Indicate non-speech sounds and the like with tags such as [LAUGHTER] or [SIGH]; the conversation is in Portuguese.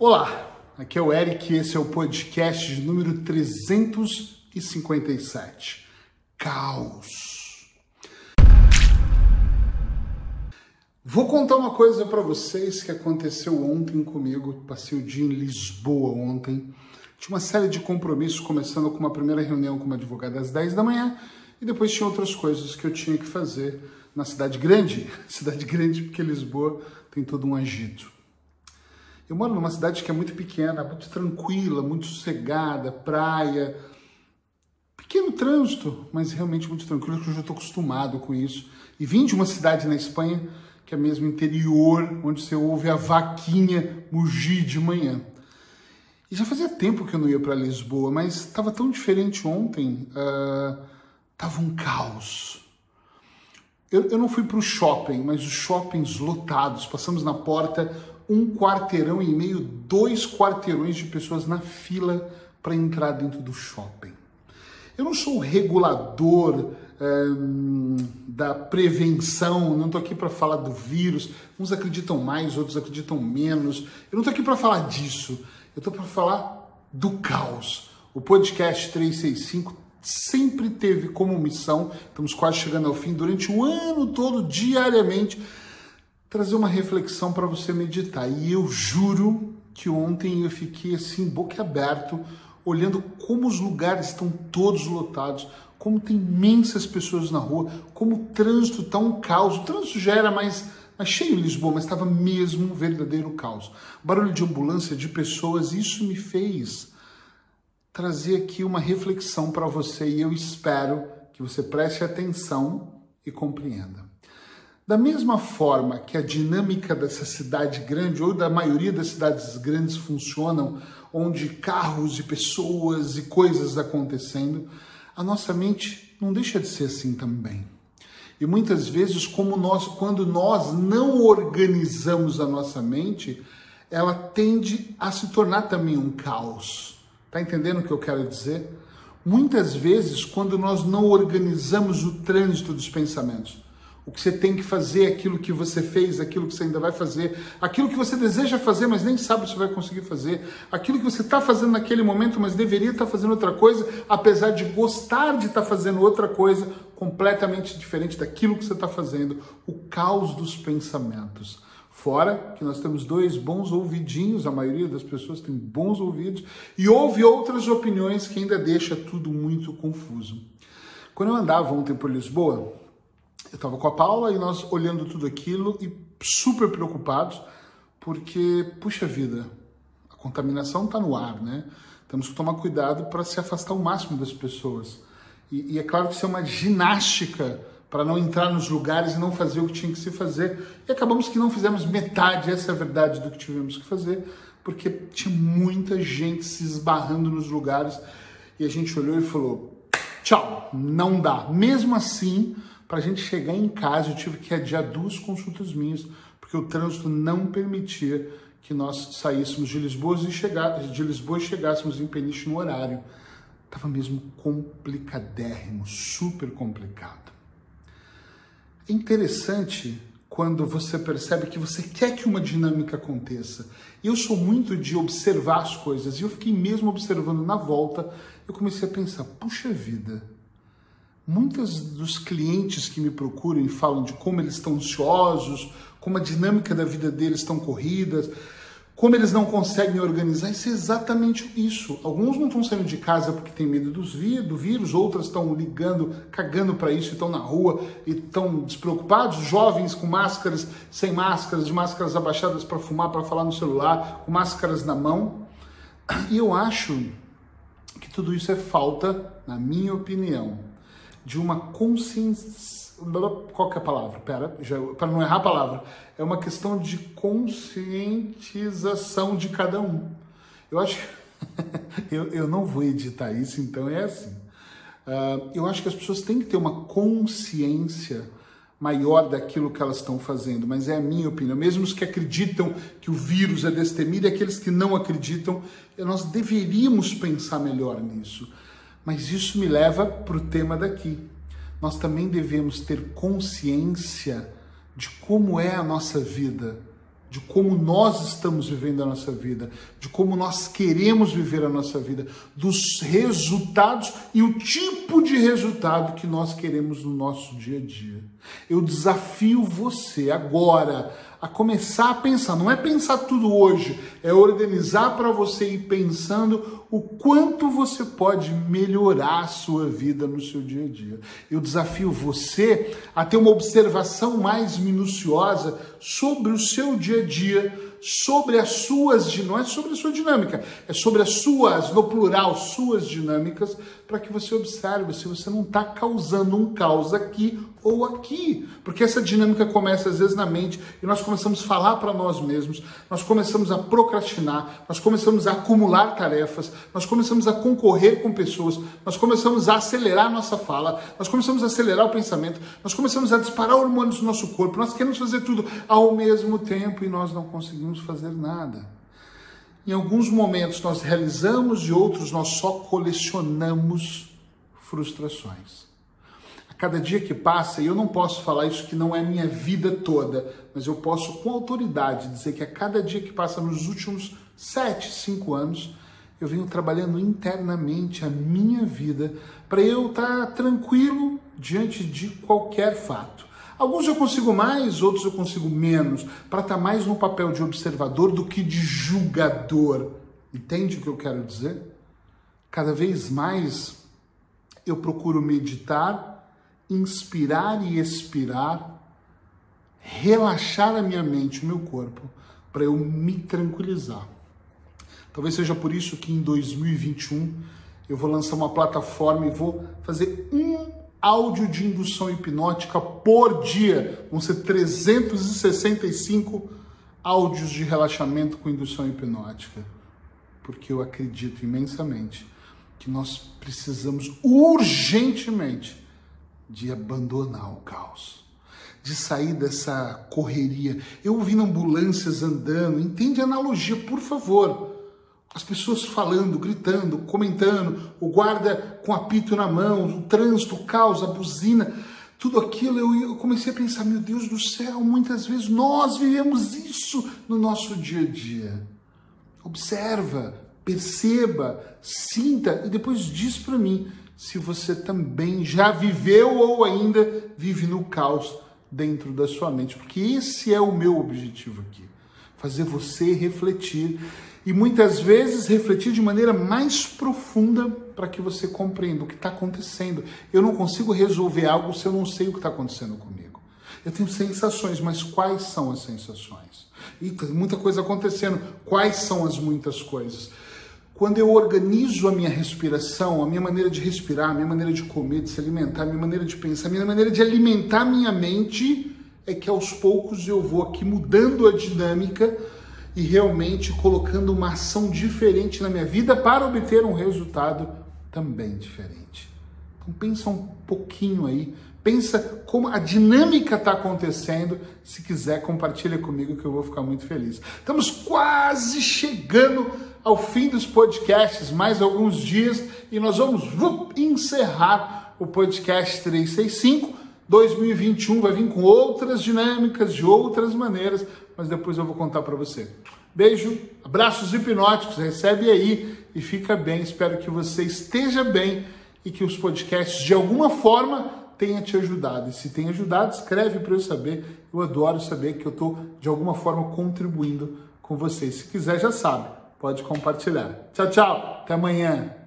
Olá, aqui é o Eric e esse é o podcast de número 357. Caos. Vou contar uma coisa para vocês que aconteceu ontem comigo. Passei o dia em Lisboa ontem. Tinha uma série de compromissos, começando com uma primeira reunião com uma advogada às 10 da manhã e depois tinha outras coisas que eu tinha que fazer na cidade grande. [LAUGHS] Cidade grande porque Lisboa tem todo um agito. Eu moro numa cidade que é muito pequena, muito tranquila, muito sossegada, praia, pequeno trânsito, mas realmente muito tranquilo, porque eu já estou acostumado com isso. E vim de uma cidade na Espanha, que é mesmo interior, onde você ouve a vaquinha mugir de manhã. E já fazia tempo que eu não ia para Lisboa, mas estava tão diferente ontem, uh, um caos. Eu, eu não fui para o shopping, mas os shoppings lotados, passamos na porta, um quarteirão e meio, dois quarteirões de pessoas na fila para entrar dentro do shopping. Eu não sou o regulador hum, da prevenção, não estou aqui para falar do vírus. Uns acreditam mais, outros acreditam menos. Eu não estou aqui para falar disso. Eu estou para falar do caos. O podcast 365 sempre teve como missão, estamos quase chegando ao fim, durante o ano todo, diariamente, trazer uma reflexão para você meditar. E eu juro que ontem eu fiquei assim, boca aberto, olhando como os lugares estão todos lotados, como tem imensas pessoas na rua, como o trânsito está um caos. O trânsito já era mais, mais cheio em Lisboa, mas estava mesmo um verdadeiro caos. Barulho de ambulância, de pessoas, isso me fez trazer aqui uma reflexão para você e eu espero que você preste atenção e compreenda. Da mesma forma que a dinâmica dessa cidade grande, ou da maioria das cidades grandes funcionam, onde carros e pessoas e coisas acontecendo, a nossa mente não deixa de ser assim também. E muitas vezes, como nós, quando nós não organizamos a nossa mente, ela tende a se tornar também um caos. Tá entendendo o que eu quero dizer? Muitas vezes, quando nós não organizamos o trânsito dos pensamentos, o que você tem que fazer, aquilo que você fez, aquilo que você ainda vai fazer, aquilo que você deseja fazer, mas nem sabe se vai conseguir fazer, aquilo que você está fazendo naquele momento, mas deveria estar tá fazendo outra coisa, apesar de gostar de estar tá fazendo outra coisa completamente diferente daquilo que você está fazendo, o caos dos pensamentos. Fora que nós temos dois bons ouvidinhos, a maioria das pessoas tem bons ouvidos, e houve outras opiniões que ainda deixa tudo muito confuso. Quando eu andava ontem por Lisboa, eu estava com a Paula e nós olhando tudo aquilo e super preocupados, porque, puxa vida, a contaminação está no ar, né? Temos que tomar cuidado para se afastar o máximo das pessoas. E, e é claro que isso é uma ginástica para não entrar nos lugares e não fazer o que tinha que se fazer. E acabamos que não fizemos metade, essa é a verdade, do que tivemos que fazer, porque tinha muita gente se esbarrando nos lugares e a gente olhou e falou: tchau, não dá. Mesmo assim, para a gente chegar em casa, eu tive que adiar duas consultas minhas, porque o trânsito não permitia que nós saíssemos de Lisboa e, chegar, de Lisboa e chegássemos em Peniche no horário. Tava mesmo complicadérrimo, super complicado. É interessante quando você percebe que você quer que uma dinâmica aconteça. Eu sou muito de observar as coisas e eu fiquei mesmo observando na volta. Eu comecei a pensar: puxa vida, Muitos dos clientes que me procuram e falam de como eles estão ansiosos, como a dinâmica da vida deles estão corridas, como eles não conseguem organizar, isso é exatamente isso. Alguns não estão saindo de casa porque tem medo dos do vírus, outras estão ligando, cagando para isso, estão na rua e estão despreocupados. Jovens com máscaras, sem máscaras, de máscaras abaixadas para fumar, para falar no celular, com máscaras na mão. E eu acho que tudo isso é falta, na minha opinião, de uma consciência. Qual que é a palavra? Pera, para não errar a palavra. É uma questão de conscientização de cada um. Eu acho. [LAUGHS] eu, eu não vou editar isso, então é assim. Uh, eu acho que as pessoas têm que ter uma consciência maior daquilo que elas estão fazendo, mas é a minha opinião. Mesmo os que acreditam que o vírus é destemido e aqueles que não acreditam, nós deveríamos pensar melhor nisso. Mas isso me leva para o tema daqui. Nós também devemos ter consciência de como é a nossa vida de como nós estamos vivendo a nossa vida, de como nós queremos viver a nossa vida, dos resultados e o tipo de resultado que nós queremos no nosso dia a dia. Eu desafio você agora a começar a pensar, não é pensar tudo hoje, é organizar para você ir pensando o quanto você pode melhorar a sua vida no seu dia a dia. Eu desafio você a ter uma observação mais minuciosa sobre o seu dia a dia sobre as suas, não é sobre a sua dinâmica, é sobre as suas, no plural, suas dinâmicas, para que você observe se você não está causando um caos aqui ou aqui. Porque essa dinâmica começa às vezes na mente e nós começamos a falar para nós mesmos, nós começamos a procrastinar, nós começamos a acumular tarefas, nós começamos a concorrer com pessoas, nós começamos a acelerar nossa fala, nós começamos a acelerar o pensamento, nós começamos a disparar hormônios no nosso corpo, nós queremos fazer tudo ao mesmo tempo e nós não conseguimos fazer nada. Em alguns momentos nós realizamos e outros nós só colecionamos frustrações cada dia que passa, e eu não posso falar isso que não é minha vida toda, mas eu posso com autoridade dizer que a cada dia que passa nos últimos sete, cinco anos, eu venho trabalhando internamente a minha vida para eu estar tranquilo diante de qualquer fato. Alguns eu consigo mais, outros eu consigo menos, para estar mais no papel de observador do que de julgador. Entende o que eu quero dizer? Cada vez mais eu procuro meditar inspirar e expirar, relaxar a minha mente, o meu corpo, para eu me tranquilizar. Talvez seja por isso que em 2021 eu vou lançar uma plataforma e vou fazer um áudio de indução hipnótica por dia. Vão ser 365 áudios de relaxamento com indução hipnótica. Porque eu acredito imensamente que nós precisamos urgentemente de abandonar o caos, de sair dessa correria. Eu ouvindo ambulâncias andando, entende a analogia, por favor. As pessoas falando, gritando, comentando, o guarda com apito na mão, o trânsito, o caos, a buzina, tudo aquilo, eu, eu comecei a pensar, meu Deus do céu, muitas vezes nós vivemos isso no nosso dia a dia. Observa, perceba, sinta e depois diz para mim se você também já viveu ou ainda vive no caos dentro da sua mente, porque esse é o meu objetivo aqui, fazer você refletir e muitas vezes refletir de maneira mais profunda para que você compreenda o que está acontecendo. Eu não consigo resolver algo se eu não sei o que está acontecendo comigo. Eu tenho sensações, mas quais são as sensações? E muita coisa acontecendo. Quais são as muitas coisas? Quando eu organizo a minha respiração, a minha maneira de respirar, a minha maneira de comer, de se alimentar, a minha maneira de pensar, a minha maneira de alimentar minha mente, é que aos poucos eu vou aqui mudando a dinâmica e realmente colocando uma ação diferente na minha vida para obter um resultado também diferente. Então pensa um pouquinho aí, pensa como a dinâmica está acontecendo. Se quiser, compartilha comigo que eu vou ficar muito feliz. Estamos quase chegando ao fim dos podcasts, mais alguns dias, e nós vamos encerrar o podcast 365. 2021 vai vir com outras dinâmicas, de outras maneiras, mas depois eu vou contar para você. Beijo, abraços hipnóticos, recebe aí e fica bem. Espero que você esteja bem e que os podcasts de alguma forma tenham te ajudado. E se tem ajudado, escreve para eu saber. Eu adoro saber que eu estou de alguma forma contribuindo com vocês. Se quiser, já sabe pode compartilhar. Tchau, tchau. Até amanhã.